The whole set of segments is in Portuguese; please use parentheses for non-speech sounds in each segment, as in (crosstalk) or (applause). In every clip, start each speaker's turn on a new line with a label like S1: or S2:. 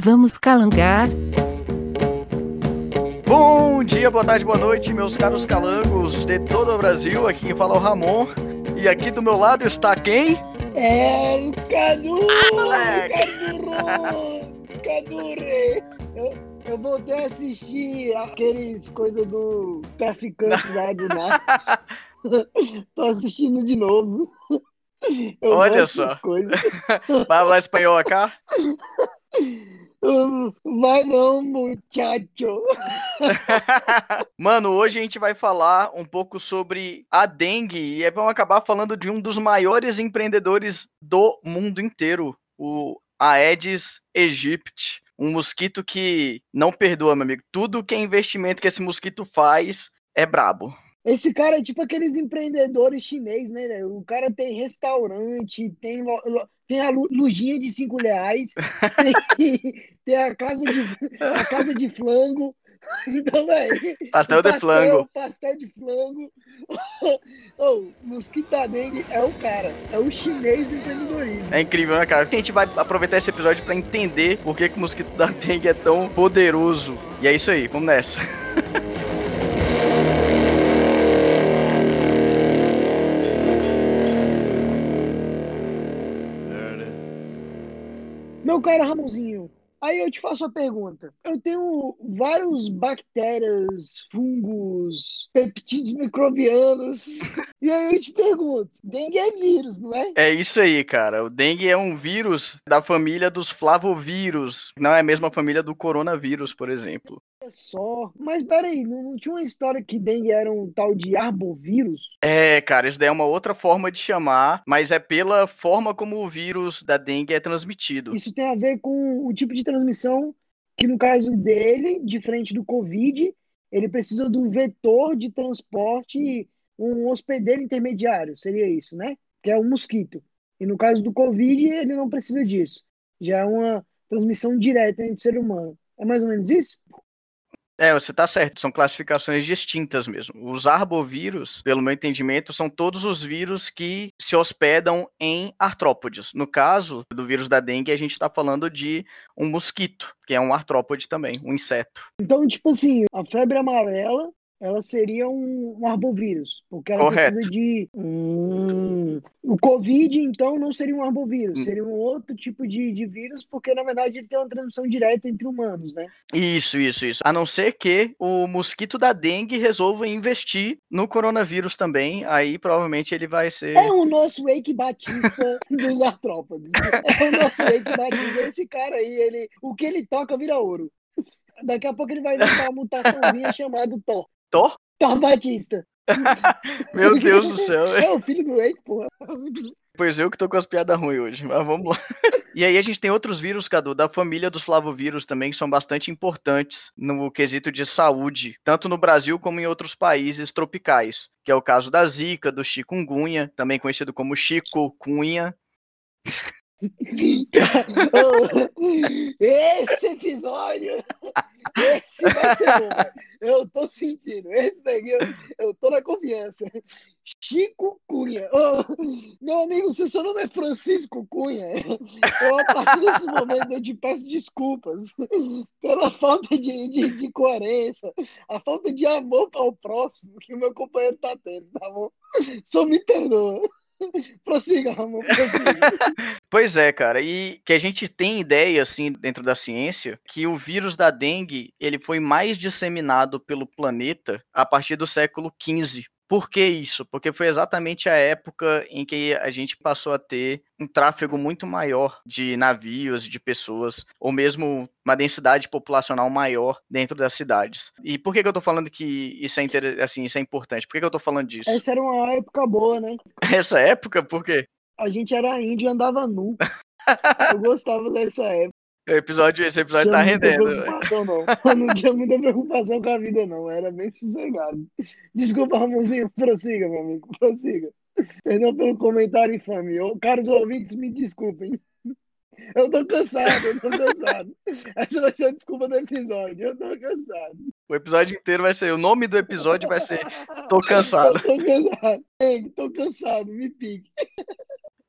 S1: Vamos calangar?
S2: Bom dia, boa tarde, boa noite, meus caros calangos de todo o Brasil. Aqui quem fala é o Ramon. E aqui do meu lado está quem?
S3: É o Cadu!
S2: Ah, moleque!
S3: Cadu! Cadu Rei! Eu, eu voltei a assistir aqueles coisas do traficante lá do Narcos. (laughs) Tô assistindo de novo. Eu
S2: Olha só.
S3: Coisas. (laughs)
S2: Vai falar espanhol acá? (laughs)
S3: Vai não, muchacho. (laughs)
S2: Mano, hoje a gente vai falar um pouco sobre a dengue e é, vamos acabar falando de um dos maiores empreendedores do mundo inteiro, o Aedes aegypti, um mosquito que não perdoa, meu amigo. Tudo que é investimento que esse mosquito faz é brabo.
S3: Esse cara é tipo aqueles empreendedores chineses, né? O cara tem restaurante, tem, tem a lu- lujinha de cinco reais, tem, (laughs) tem a, casa de, a casa de flango. (laughs) Então, velho.
S2: Pastel de flango. (laughs)
S3: Pastel de flango. oh, mosquito da dengue é o cara, é o chinês do empreendedorismo.
S2: É incrível, né, cara? A gente vai aproveitar esse episódio pra entender por que, que o mosquito da dengue é tão poderoso. E é isso aí, vamos nessa.
S3: Meu cara Ramonzinho, aí eu te faço a pergunta. Eu tenho vários bactérias, fungos, peptídeos microbianos. (laughs) E aí eu te pergunto, dengue é vírus, não é?
S2: É isso aí, cara. O dengue é um vírus da família dos flavovírus. Não é a mesma família do coronavírus, por exemplo.
S3: Só. Mas peraí, não, não tinha uma história que dengue era um tal de arbovírus?
S2: É, cara, isso daí é uma outra forma de chamar, mas é pela forma como o vírus da dengue é transmitido.
S3: Isso tem a ver com o tipo de transmissão que, no caso dele, diferente do Covid, ele precisa de um vetor de transporte, um hospedeiro intermediário, seria isso, né? Que é o mosquito. E no caso do Covid, ele não precisa disso. Já é uma transmissão direta entre o ser humano. É mais ou menos isso?
S2: É, você tá certo, são classificações distintas mesmo. Os arbovírus, pelo meu entendimento, são todos os vírus que se hospedam em artrópodes. No caso do vírus da dengue, a gente tá falando de um mosquito, que é um artrópode também, um inseto.
S3: Então, tipo assim, a febre amarela, ela seria um, um arbovírus, porque ela
S2: Correto.
S3: precisa de... Hum, o Covid, então, não seria um arbovírus,
S2: Hum.
S3: seria um outro tipo de, de vírus, porque, na verdade, ele tem uma transmissão direta entre humanos, né?
S2: Isso, isso, isso. A não ser que o mosquito da dengue resolva investir no coronavírus também, aí provavelmente ele vai ser.
S3: É o nosso Wake Batista (laughs) dos artrópodes. É o nosso Wake Batista. Esse cara aí, ele, o que ele toca vira ouro. Daqui a pouco ele vai inventar uma mutaçãozinha (laughs) chamada Thor.
S2: Thor?
S3: Thor Batista. (laughs)
S2: Meu Deus do céu. (laughs)
S3: É o filho do Wake, porra.
S2: Pois eu que tô com as piadas ruins hoje, mas vamos lá. (laughs) E aí a gente tem outros vírus, Cadu, da família dos flavovírus também, que são bastante importantes no quesito de saúde, tanto no Brasil como em outros países tropicais, que é o caso da zika, do chikungunya, também conhecido como chikungunya.
S3: Esse episódio, esse vai ser bom. Eu tô sentindo. Esse daqui, eu, eu tô na confiança. Chico Cunha. Ô, meu amigo, se o seu nome é Francisco Cunha, eu, a partir desse momento eu te peço desculpas pela falta de, de, de coerência, a falta de amor ao próximo que o meu companheiro tá tendo, tá bom? Só me perdoa. (laughs) Prossiga, Ramon, prossiga. (laughs)
S2: Pois é, cara, e que a gente tem ideia, assim, dentro da ciência, que o vírus da dengue, ele foi mais disseminado pelo planeta a partir do século XV. Por que isso? Porque foi exatamente a época em que a gente passou a ter um tráfego muito maior de navios, de pessoas, ou mesmo uma densidade populacional maior dentro das cidades. E por que, que eu tô falando que isso é, inter... assim, isso é importante? Por que, que eu tô falando disso?
S3: Essa era uma época boa, né? (laughs)
S2: Essa época, por quê?
S3: A gente era índio e andava nu. (laughs) Eu gostava dessa época.
S2: Episódio, esse episódio
S3: Tinha
S2: tá rendendo.
S3: preocupação, não. (laughs) Não tinha muita preocupação com a vida, não. Era bem sossegado. Desculpa, Ramonzinho. Prossiga, meu amigo. Prossiga. Perdão pelo comentário infame. Caros ouvintes, me desculpem. Eu tô cansado, eu tô cansado. (laughs) Essa vai ser a desculpa do episódio. Eu tô cansado.
S2: O episódio inteiro vai ser. O nome do episódio vai ser Tô cansado. (laughs)
S3: Eu tô cansado. Ei, tô cansado, me pique.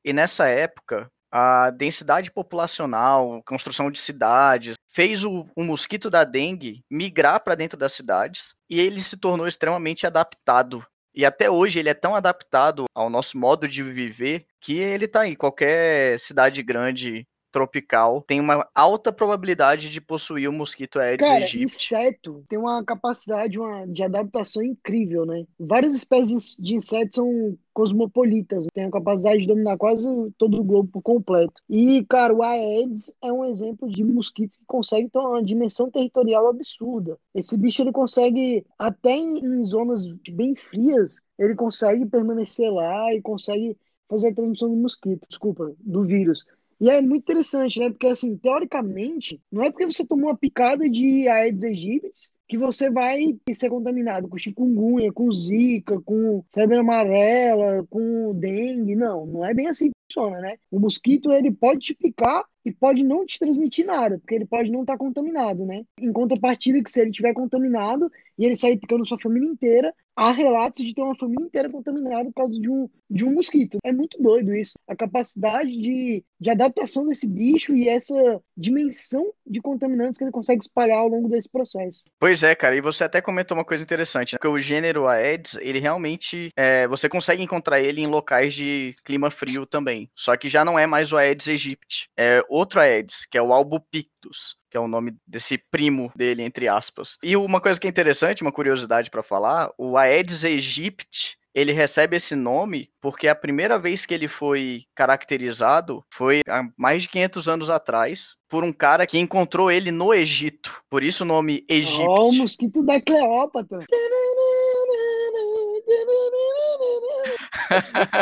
S2: E nessa época, a densidade populacional, construção de cidades, fez o, o mosquito da dengue migrar para dentro das cidades e ele se tornou extremamente adaptado. E até hoje ele é tão adaptado ao nosso modo de viver que ele tá aí. Qualquer cidade grande tropical tem uma alta probabilidade de possuir o mosquito Aedes
S3: Cara,
S2: aegypti.
S3: inseto tem uma capacidade uma, de adaptação incrível, né? Várias espécies de insetos são cosmopolitas, têm a capacidade de dominar quase todo o globo por completo. E, cara, o Aedes é um exemplo de mosquito que consegue ter uma dimensão territorial absurda. Esse bicho ele consegue, até em, em zonas bem frias, ele consegue permanecer lá e consegue fazer a transmissão do mosquito, desculpa, do vírus. E é muito interessante, né? Porque, assim, teoricamente, não é porque você tomou uma picada de Aedes aegypti que você vai ser contaminado com chikungunya, com zika, com febre amarela, com dengue. Não, não é bem assim que funciona, né? O mosquito, ele pode te picar e pode não te transmitir nada, porque ele pode não estar contaminado, né? Em contrapartida que se ele estiver contaminado e ele sair picando sua família inteira, há relatos de ter uma família inteira contaminada por causa de um, de um mosquito. É muito doido isso. A capacidade de, de adaptação desse bicho e essa dimensão de contaminantes que ele consegue espalhar ao longo desse processo.
S2: Pois é, cara, e você até comentou uma coisa interessante, né? que o gênero Aedes, ele realmente, é, você consegue encontrar ele em locais de clima frio também, só que já não é mais o Aedes aegypti, é outro Aedes, que é o Albopictus, que é o nome desse primo dele, entre aspas. E uma coisa que é interessante, uma curiosidade para falar, o Aedes aegypti, ele recebe esse nome porque a primeira vez que ele foi caracterizado foi há mais de 500 anos atrás por um cara que encontrou ele no Egito. Por isso o nome Egito.
S3: Oh, o mosquito da Cleópatra. (laughs)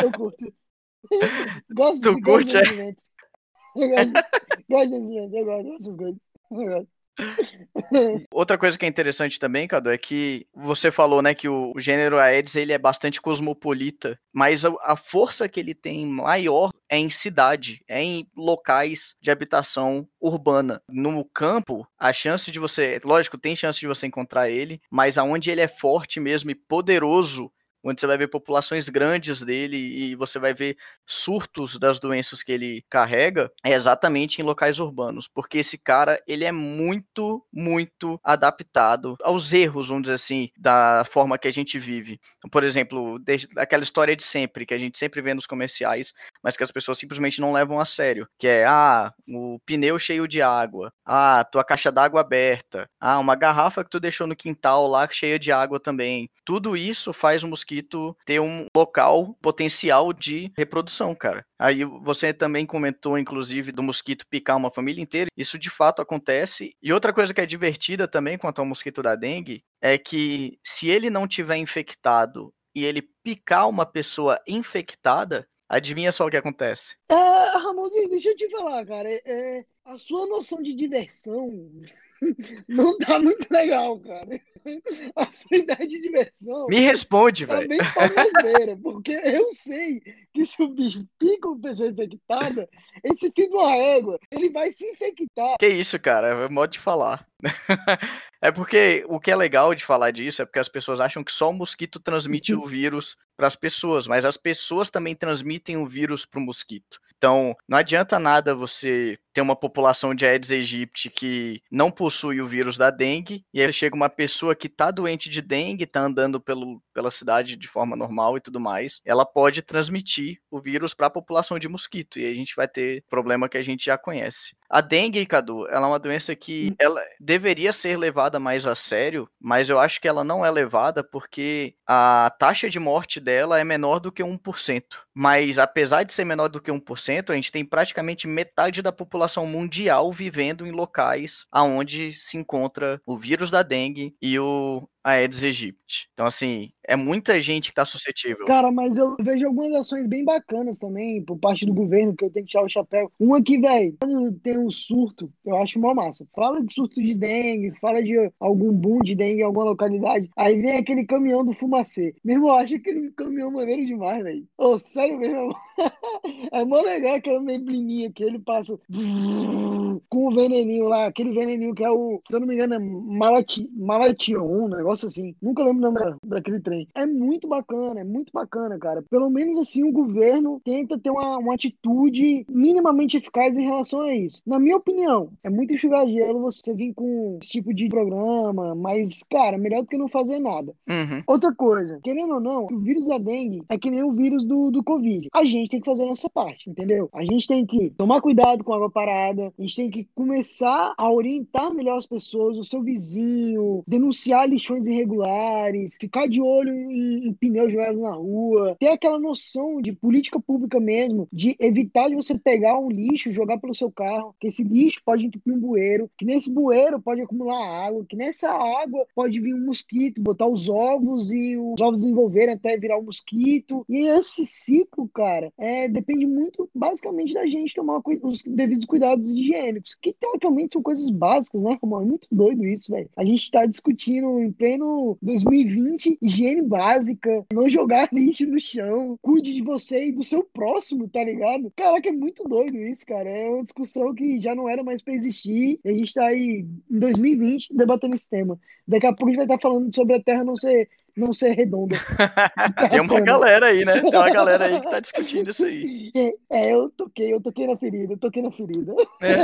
S3: Eu curto. Gosto
S2: tu curte, é?
S3: Gosto, gosto eu gosto dessas coisas. (laughs)
S2: Outra coisa que é interessante também, Cadu, é que você falou, né, que o gênero Aedes ele é bastante cosmopolita, mas a força que ele tem maior é em cidade, é em locais de habitação urbana. No campo, a chance de você, lógico, tem chance de você encontrar ele, mas aonde ele é forte mesmo e poderoso onde você vai ver populações grandes dele e você vai ver surtos das doenças que ele carrega, é exatamente em locais urbanos, porque esse cara, ele é muito, muito adaptado aos erros, vamos dizer assim, da forma que a gente vive. Por exemplo, aquela história de sempre, que a gente sempre vê nos comerciais, mas que as pessoas simplesmente não levam a sério, que é, ah, o pneu cheio de água, ah, tua caixa d'água aberta, ah, uma garrafa que tu deixou no quintal lá cheia de água também. Tudo isso faz o mosquito mosquito ter um local potencial de reprodução, cara. Aí você também comentou, inclusive, do mosquito picar uma família inteira. Isso de fato acontece. E outra coisa que é divertida também quanto ao mosquito da dengue é que se ele não tiver infectado e ele picar uma pessoa infectada, adivinha só o que acontece?
S3: É, Ramonzinho, deixa eu te falar, cara. É, é a sua noção de diversão não tá muito legal, cara. A sua ideia de diversão.
S2: Me responde,
S3: tá
S2: velho.
S3: Porque eu sei que se o bicho pica uma pessoa infectada, esse filho de uma égua, ele vai se infectar.
S2: Que isso, cara, é modo de falar. (laughs) é porque o que é legal de falar disso é porque as pessoas acham que só o mosquito transmite o (laughs) vírus para as pessoas, mas as pessoas também transmitem o vírus para o mosquito. Então, não adianta nada você ter uma população de Aedes aegypti que não possui o vírus da dengue, e aí chega uma pessoa que está doente de dengue, está andando pelo, pela cidade de forma normal e tudo mais, ela pode transmitir o vírus para a população de mosquito, e aí a gente vai ter problema que a gente já conhece. A dengue, Cadu, ela é uma doença que hum. ela deveria ser levada mais a sério, mas eu acho que ela não é levada porque a taxa de morte dela é menor do que 1%. Mas apesar de ser menor do que 1%, a gente tem praticamente metade da população mundial vivendo em locais aonde se encontra o vírus da dengue e o Aedes aegypti. Então, assim, é muita gente que tá suscetível.
S3: Cara, mas eu vejo algumas ações bem bacanas também por parte do governo, que eu tenho que tirar o chapéu. Uma que, velho, quando tem um surto, eu acho mó massa. Fala de surto de dengue, fala de algum boom de dengue em alguma localidade. Aí vem aquele caminhão do fumacê. Mesmo eu acho aquele caminhão maneiro demais, velho. Ô, oh, sério mesmo. (laughs) é mó legal aquela neblininha que ele passa com o veneninho lá, aquele veneninho que é o, se eu não me engano, é malati, malation, um negócio negócio assim. Nunca lembro o nome da, daquele trem. É muito bacana, é muito bacana, cara. Pelo menos assim o governo tenta ter uma, uma atitude minimamente eficaz em relação a isso. Na minha opinião, é muito enxugar gelo você vir com esse tipo de programa, mas, cara, melhor do que não fazer nada.
S2: Uhum.
S3: Outra coisa, querendo ou não, o vírus da dengue é que nem o vírus do, do Covid. A gente tem que fazer a nossa parte, entendeu? A gente tem que tomar cuidado com a água parada, a gente tem que começar a orientar melhor as pessoas, o seu vizinho, denunciar lixões irregulares, ficar de olho em, em pneus jogados na rua, ter aquela noção de política pública mesmo, de evitar de você pegar um lixo jogar pelo seu carro, que esse lixo pode entupir um bueiro, que nesse bueiro pode acumular água, que nessa água pode vir um mosquito, botar os ovos e os ovos desenvolverem até virar um mosquito. E esse ciclo, cara, é, depende muito, basicamente, da gente tomar os devidos cuidados higiênicos, que teoricamente são coisas básicas, né, Romão? É muito doido isso, velho. A gente tá discutindo em pleno 2020 higiene básica, não jogar (laughs) lixo no chão, cuide de você e do seu próximo, tá ligado? Caraca, é muito doido isso, cara. É uma discussão que já não era mais pra existir. E a gente tá aí em 2020 debatendo esse tema. Daqui a pouco a gente vai estar falando sobre a Terra não ser não ser redonda. (laughs)
S2: Tem uma galera aí, né? Tem uma galera aí que tá discutindo isso aí.
S3: É, é, eu toquei, eu toquei na ferida, eu toquei na ferida.
S2: É.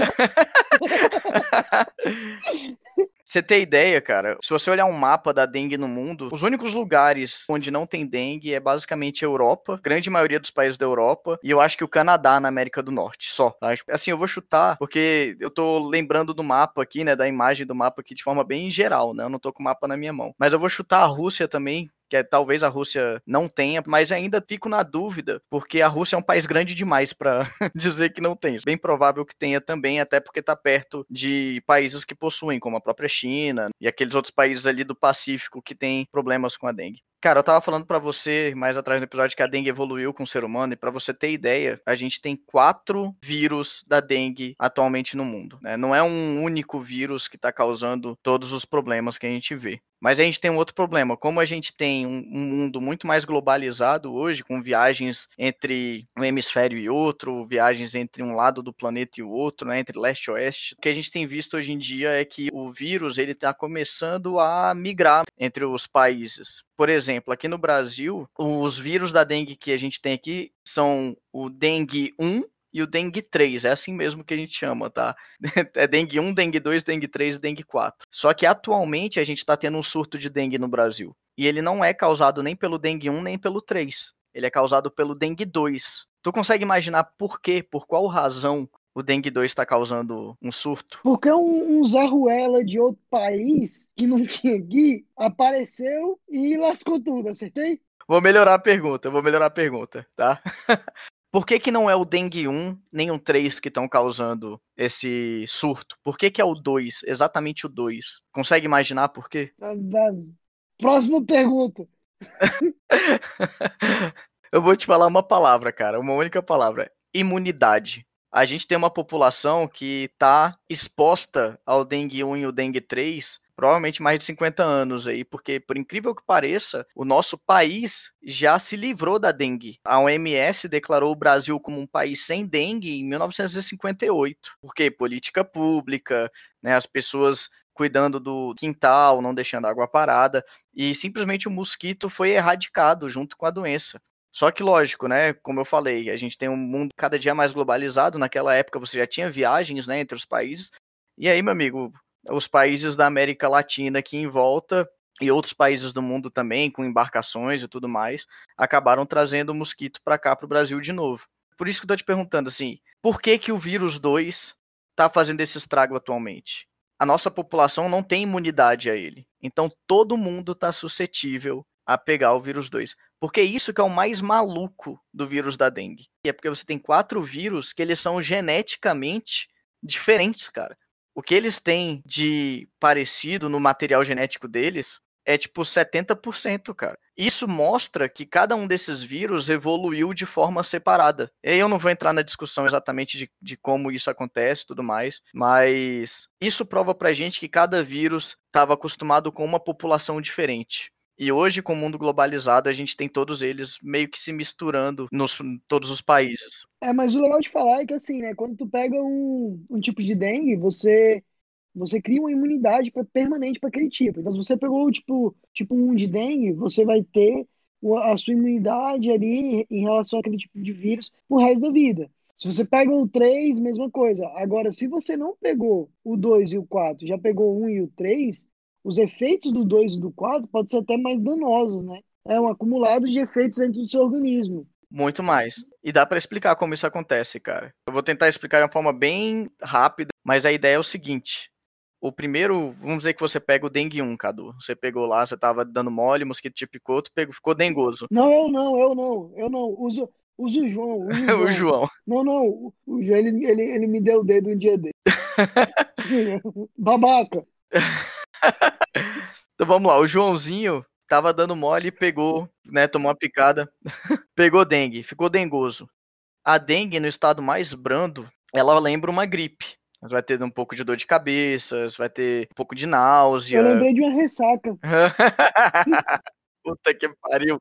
S2: (laughs) Você ter ideia, cara, se você olhar um mapa da dengue no mundo, os únicos lugares onde não tem dengue é basicamente a Europa, grande maioria dos países da Europa, e eu acho que o Canadá na América do Norte, só. Tá? Assim, eu vou chutar, porque eu tô lembrando do mapa aqui, né, da imagem do mapa aqui de forma bem geral, né, eu não tô com o mapa na minha mão. Mas eu vou chutar a Rússia também, que é, talvez a Rússia não tenha, mas ainda fico na dúvida, porque a Rússia é um país grande demais para (laughs) dizer que não tem. Bem provável que tenha também, até porque está perto de países que possuem, como a própria China e aqueles outros países ali do Pacífico que têm problemas com a dengue. Cara, eu tava falando para você mais atrás no episódio que a dengue evoluiu com o ser humano, e para você ter ideia, a gente tem quatro vírus da dengue atualmente no mundo. Né? Não é um único vírus que está causando todos os problemas que a gente vê. Mas a gente tem um outro problema. Como a gente tem um, um, mundo muito mais globalizado hoje, com viagens entre um hemisfério e outro, viagens entre um lado do planeta e o outro, né, entre leste e oeste, o que a gente tem visto hoje em dia é que o vírus ele está começando a migrar entre os países. Por exemplo, aqui no Brasil, os vírus da dengue que a gente tem aqui são o dengue 1 e o dengue 3, é assim mesmo que a gente chama, tá? (laughs) É dengue 1, dengue 2, dengue 3 e dengue 4. Só que atualmente a gente está tendo um surto de dengue no Brasil. E ele não é causado nem pelo dengue 1 nem pelo 3. Ele é causado pelo dengue 2. Tu consegue imaginar por quê, por qual razão o dengue 2 está causando um surto?
S3: Porque um, um Zé Ruela de outro país que não (laughs) tinha aqui apareceu e lascou tudo, acertei?
S2: Vou melhorar a pergunta, vou melhorar a pergunta, tá? (laughs) Por que, que não é o dengue 1 nem o 3 que estão causando esse surto? Por que, que é o 2, exatamente o 2? Consegue imaginar por quê?
S3: Próxima pergunta. (laughs)
S2: Eu vou te falar uma palavra, cara, uma única palavra: imunidade. A gente tem uma população que está exposta ao dengue 1 e o dengue 3 provavelmente mais de 50 anos aí, porque por incrível que pareça, o nosso país já se livrou da dengue. A OMS declarou o Brasil como um país sem dengue em 1958. Porque política pública, né, as pessoas cuidando do quintal, não deixando água parada, e simplesmente o mosquito foi erradicado junto com a doença. Só que, lógico, né? Como eu falei, a gente tem um mundo cada dia mais globalizado. Naquela época você já tinha viagens né, entre os países. E aí, meu amigo, os países da América Latina aqui em volta e outros países do mundo também, com embarcações e tudo mais, acabaram trazendo o mosquito para cá, para o Brasil de novo. Por isso que eu tô te perguntando assim, por que que o vírus 2 está fazendo esse estrago atualmente? A nossa população não tem imunidade a ele. Então todo mundo está suscetível a pegar o vírus 2. Porque isso que é o mais maluco do vírus da dengue. É porque você tem quatro vírus que eles são geneticamente diferentes, cara o que eles têm de parecido no material genético deles é tipo 70%, cara. Isso mostra que cada um desses vírus evoluiu de forma separada. E eu não vou entrar na discussão exatamente de, de como isso acontece e tudo mais, mas isso prova pra gente que cada vírus estava acostumado com uma população diferente. E hoje, com o mundo globalizado, a gente tem todos eles meio que se misturando nos todos os países.
S3: É, mas o legal de falar é que assim, né, quando tu pega um, um tipo de dengue, você você cria uma imunidade pra, permanente para aquele tipo. Então, se você pegou tipo, tipo um de dengue, você vai ter a sua imunidade ali em relação àquele tipo de vírus pro resto da vida. Se você pega o 3, mesma coisa. Agora, se você não pegou o 2 e o 4, já pegou o 1 e o 3, os efeitos do 2 e do 4 podem ser até mais danosos, né? É um acumulado de efeitos dentro do seu organismo.
S2: Muito mais. E dá para explicar como isso acontece, cara. Eu vou tentar explicar de uma forma bem rápida, mas a ideia é o seguinte. O primeiro, vamos dizer que você pega o dengue 1, Cadu. Você pegou lá, você tava dando mole, o mosquito te picou, tu pegou, ficou dengoso.
S3: Não, eu não, eu não, eu não. Uso, uso o João. Uso o, (laughs) João.
S2: o João.
S3: Não, não, o João, ele, ele, ele me deu o dedo um dia dele. (laughs) (laughs) Babaca. (laughs)
S2: então vamos lá, o Joãozinho tava dando mole e pegou, né, tomou uma picada, (laughs) pegou dengue, ficou dengoso. A dengue no estado mais brando, ela lembra uma gripe. Vai ter um pouco de dor de cabeça, vai ter um pouco de náusea.
S3: Eu lembrei de uma ressaca. (laughs)
S2: Puta que pariu.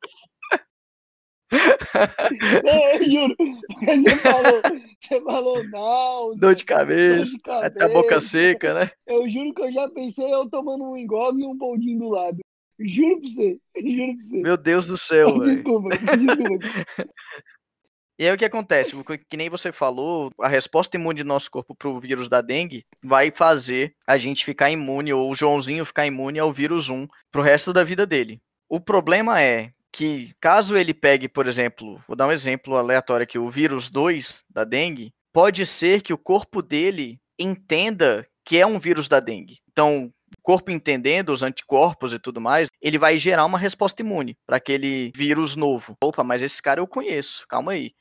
S3: É, eu juro. Você falou, você falou náusea.
S2: Dor de cabeça. Dor de cabeça. Até a boca seca, né?
S3: Eu juro que eu já pensei eu tomando um engolve e um boldinho do lado. Juro pra você. Juro pra você.
S2: Meu Deus do céu, (laughs)
S3: Desculpa, desculpa. (laughs)
S2: E aí o que acontece? Que nem você falou, a resposta imune do nosso corpo para o vírus da dengue vai fazer a gente ficar imune, ou o Joãozinho ficar imune ao vírus 1 pro resto da vida dele. O problema é que, caso ele pegue, por exemplo, vou dar um exemplo aleatório aqui, o vírus 2 da dengue, pode ser que o corpo dele entenda que é um vírus da dengue. Então, corpo entendendo os anticorpos e tudo mais, ele vai gerar uma resposta imune para aquele vírus novo. Opa, mas esse cara eu conheço, calma aí.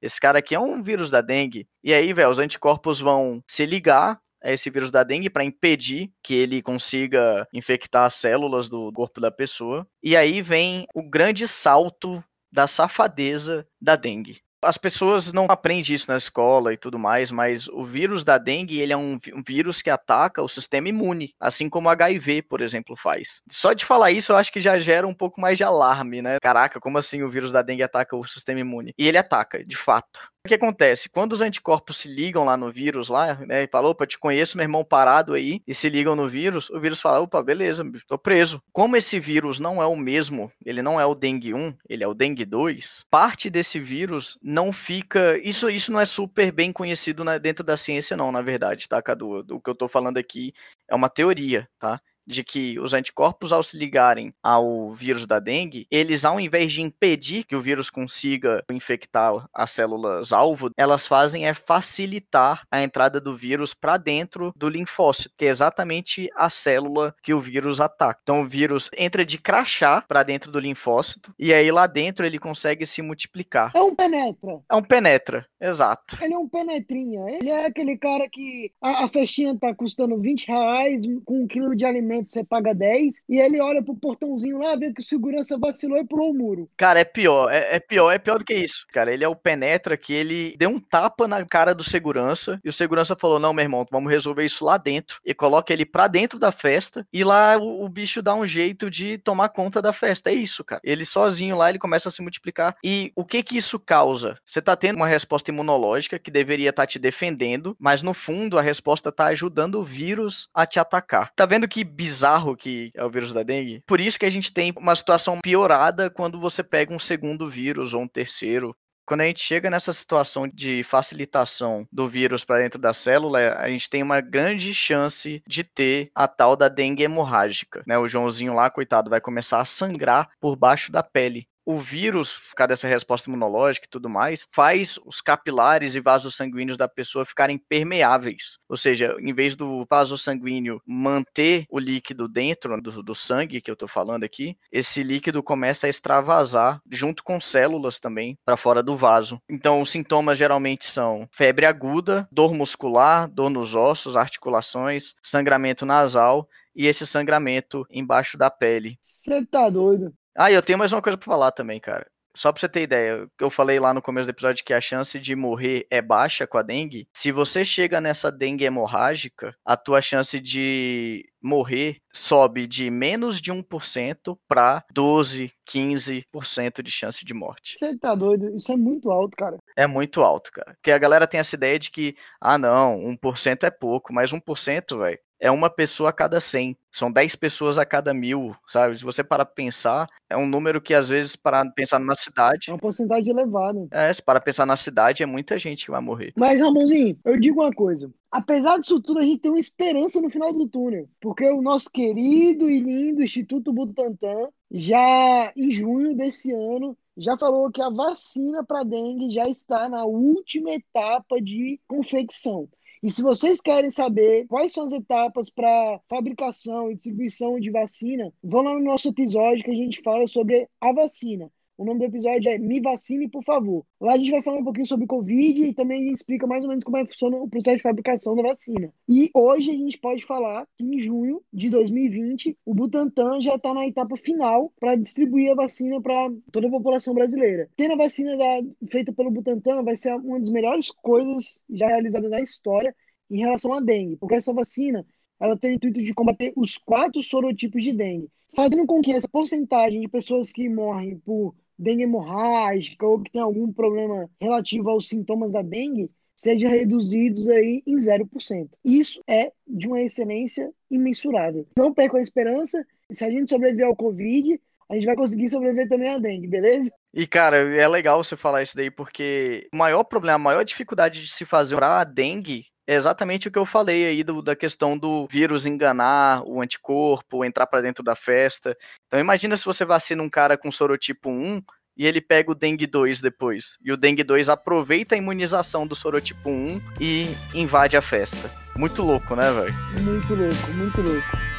S2: Esse cara aqui é um vírus da dengue. E aí, velho, os anticorpos vão se ligar esse vírus da dengue para impedir que ele consiga infectar as células do corpo da pessoa. E aí vem o grande salto da safadeza da dengue. As pessoas não aprendem isso na escola e tudo mais, mas o vírus da dengue ele é um, um, vírus que ataca o sistema imune, assim como o HIV, por exemplo, faz. Só de falar isso, eu acho que já gera um pouco mais de alarme, né? Caraca, como assim o vírus da dengue ataca o sistema imune? E ele ataca, de fato. O que acontece? Quando os anticorpos se ligam lá no vírus, lá, né, e falou, opa, te conheço, meu irmão parado aí, e se ligam no vírus, o vírus fala, opa, beleza, tô preso. Como esse vírus não é o mesmo, ele não é o dengue 1, ele é o dengue 2, parte desse vírus não fica, isso, isso não é super bem conhecido na, dentro da ciência não, na verdade, tá, Cadu? O que eu tô falando aqui é uma teoria, tá? De que os anticorpos, ao se ligarem ao vírus da dengue, eles, ao invés de impedir que o vírus consiga infectar as células alvo, elas fazem é facilitar a entrada do vírus para dentro do linfócito, que é exatamente a célula que o vírus ataca. Então o vírus entra de crachá para dentro do linfócito e aí lá dentro ele consegue se multiplicar.
S3: É um penetra.
S2: É um penetra, exato.
S3: Ele é um penetrinha. Ele é aquele cara que a, a festinha tá custando 20 reais com um quilo de alimento você paga 10, e ele olha pro portãozinho lá, vê que o segurança vacilou e pulou o muro.
S2: Cara, é pior, é, é, pior, é pior do que isso. Cara, ele é o penetra que ele deu um tapa na cara do segurança, e o segurança falou: não, meu irmão, vamos resolver isso lá dentro. E coloca ele pra dentro da festa, e lá o, o bicho dá um jeito de tomar conta da festa. É isso, cara. Ele sozinho lá, ele começa a se multiplicar. E o que que isso causa? Você tá tendo uma resposta imunológica que deveria estar tá te defendendo, mas no fundo a resposta tá ajudando o vírus a te atacar. Tá vendo que bizarro que é o vírus da dengue. Por isso que a gente tem uma situação piorada quando você pega um segundo vírus ou um terceiro. Quando a gente chega nessa situação de facilitação do vírus para dentro da célula, a gente tem uma grande chance de ter a tal da dengue hemorrágica. Né? O Joãozinho lá, coitado, vai começar a sangrar por baixo da pele o vírus, por causa dessa resposta imunológica e tudo mais, faz os capilares e vasos sanguíneos da pessoa ficarem permeáveis. Ou seja, em vez do vaso sanguíneo manter o líquido dentro do, do sangue, que eu estou falando aqui, esse líquido começa a extravasar junto com células também para fora do vaso. Então, os sintomas geralmente são febre aguda, dor muscular, dor nos ossos, articulações, sangramento nasal e esse sangramento embaixo da pele.
S3: Você tá doido?
S2: Ah, e eu tenho mais uma coisa para falar também, cara. Só pra você ter ideia, eu falei lá no começo do episódio que a chance de morrer é baixa com a dengue. Se você chega nessa dengue hemorrágica, a tua chance de morrer sobe de menos de 1% para 12, 15% de chance de morte.
S3: Você tá doido? Isso é muito alto, cara.
S2: É muito alto, cara. Porque a galera tem essa ideia de que, ah, não, 1% é pouco, mas 1%, velho, é uma pessoa a cada 100. São 10 pessoas a cada mil, sabe? Se você para pensar, é um número que às vezes, para pensar na cidade.
S3: É uma porcentagem elevada.
S2: É, se para pensar na cidade, é muita gente que vai morrer.
S3: Mas, Ramonzinho, eu digo uma coisa. Apesar disso tudo, a gente tem uma esperança no final do túnel. Porque o nosso querido e lindo Instituto Butantan, já em junho desse ano, já falou que a vacina para dengue já está na última etapa de confecção. E se vocês querem saber quais são as etapas para fabricação e distribuição de vacina, vão lá no nosso episódio que a gente fala sobre a vacina. O nome do episódio é Me Vacine, por favor. Lá a gente vai falar um pouquinho sobre Covid e também a gente explica mais ou menos como é que funciona o processo de fabricação da vacina. E hoje a gente pode falar que em junho de 2020, o Butantan já está na etapa final para distribuir a vacina para toda a população brasileira. Tendo a vacina da, feita pelo Butantan vai ser uma das melhores coisas já realizadas na história em relação à dengue, porque essa vacina ela tem o intuito de combater os quatro sorotipos de dengue, fazendo com que essa porcentagem de pessoas que morrem por dengue hemorrágica ou que tem algum problema relativo aos sintomas da dengue sejam reduzidos aí em 0%. Isso é de uma excelência imensurável. Não percam a esperança, se a gente sobreviver ao Covid, a gente vai conseguir sobreviver também à dengue, beleza?
S2: E, cara, é legal você falar isso daí, porque o maior problema, a maior dificuldade de se fazer para a dengue é exatamente o que eu falei aí do, da questão do vírus enganar o anticorpo, entrar para dentro da festa. Então imagina se você vacina um cara com sorotipo 1 e ele pega o dengue 2 depois. E o dengue 2 aproveita a imunização do sorotipo 1 e invade a festa. Muito louco, né, velho?
S3: Muito louco, muito louco.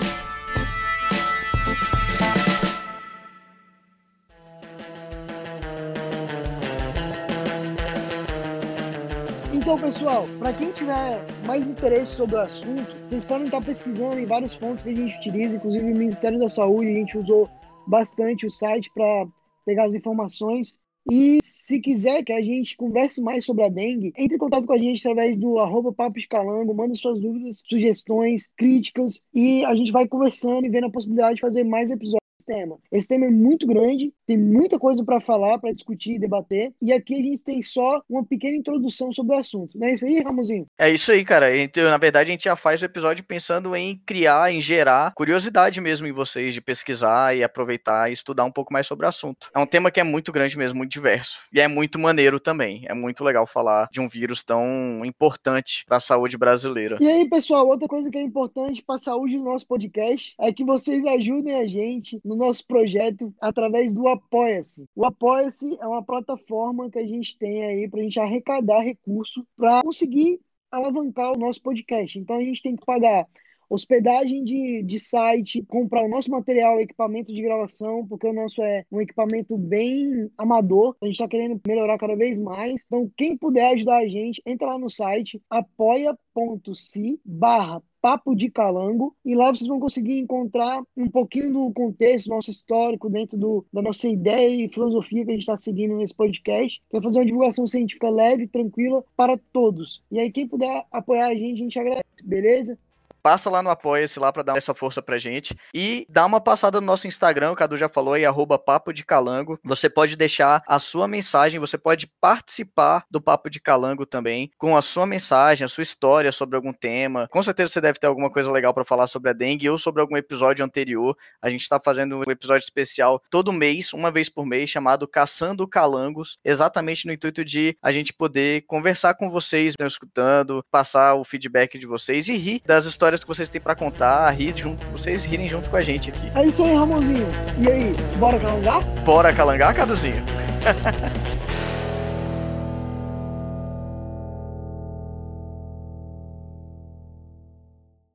S3: Então, pessoal, para quem tiver mais interesse sobre o assunto, vocês podem estar pesquisando em vários fontes que a gente utiliza, inclusive o Ministério da Saúde, a gente usou bastante o site para pegar as informações. E se quiser que a gente converse mais sobre a dengue, entre em contato com a gente através do arroba Papo de Calango, manda suas dúvidas, sugestões, críticas e a gente vai conversando e vendo a possibilidade de fazer mais episódios tema. Esse tema é muito grande, tem muita coisa para falar, para discutir e debater, e aqui a gente tem só uma pequena introdução sobre o assunto. Não é isso aí, Ramosinho?
S2: É isso aí, cara. Então, na verdade, a gente já faz o episódio pensando em criar, em gerar curiosidade mesmo em vocês de pesquisar e aproveitar e estudar um pouco mais sobre o assunto. É um tema que é muito grande mesmo, muito diverso. E é muito maneiro também. É muito legal falar de um vírus tão importante para a saúde brasileira.
S3: E aí, pessoal, outra coisa que é importante para a saúde do nosso podcast é que vocês ajudem a gente no nosso projeto através do Apoia-se. O Apoia-se é uma plataforma que a gente tem aí para a gente arrecadar recurso para conseguir alavancar o nosso podcast. Então a gente tem que pagar hospedagem de, de site, comprar o nosso material, equipamento de gravação, porque o nosso é um equipamento bem amador, a gente está querendo melhorar cada vez mais. Então, quem puder ajudar a gente, entra lá no site apoia.se barra Papo de Calango, e lá vocês vão conseguir encontrar um pouquinho do contexto nosso histórico dentro do, da nossa ideia e filosofia que a gente está seguindo nesse podcast, que é fazer uma divulgação científica leve, tranquila para todos. E aí, quem puder apoiar a gente, a gente agradece, beleza?
S2: Passa lá no Apoia-se lá para dar essa força pra gente. E dá uma passada no nosso Instagram, o Cadu já falou aí, arroba Papo de Calango. Você pode deixar a sua mensagem, você pode participar do Papo de Calango também, com a sua mensagem, a sua história sobre algum tema. Com certeza você deve ter alguma coisa legal para falar sobre a dengue ou sobre algum episódio anterior. A gente está fazendo um episódio especial todo mês, uma vez por mês, chamado Caçando Calangos, exatamente no intuito de a gente poder conversar com vocês, estão escutando, passar o feedback de vocês e rir das histórias histórias que vocês têm para contar, rir junto, vocês rirem junto com a gente aqui.
S3: É isso aí, Ramonzinho. E aí, bora calangar?
S2: Bora calangar, Caduzinho? (laughs)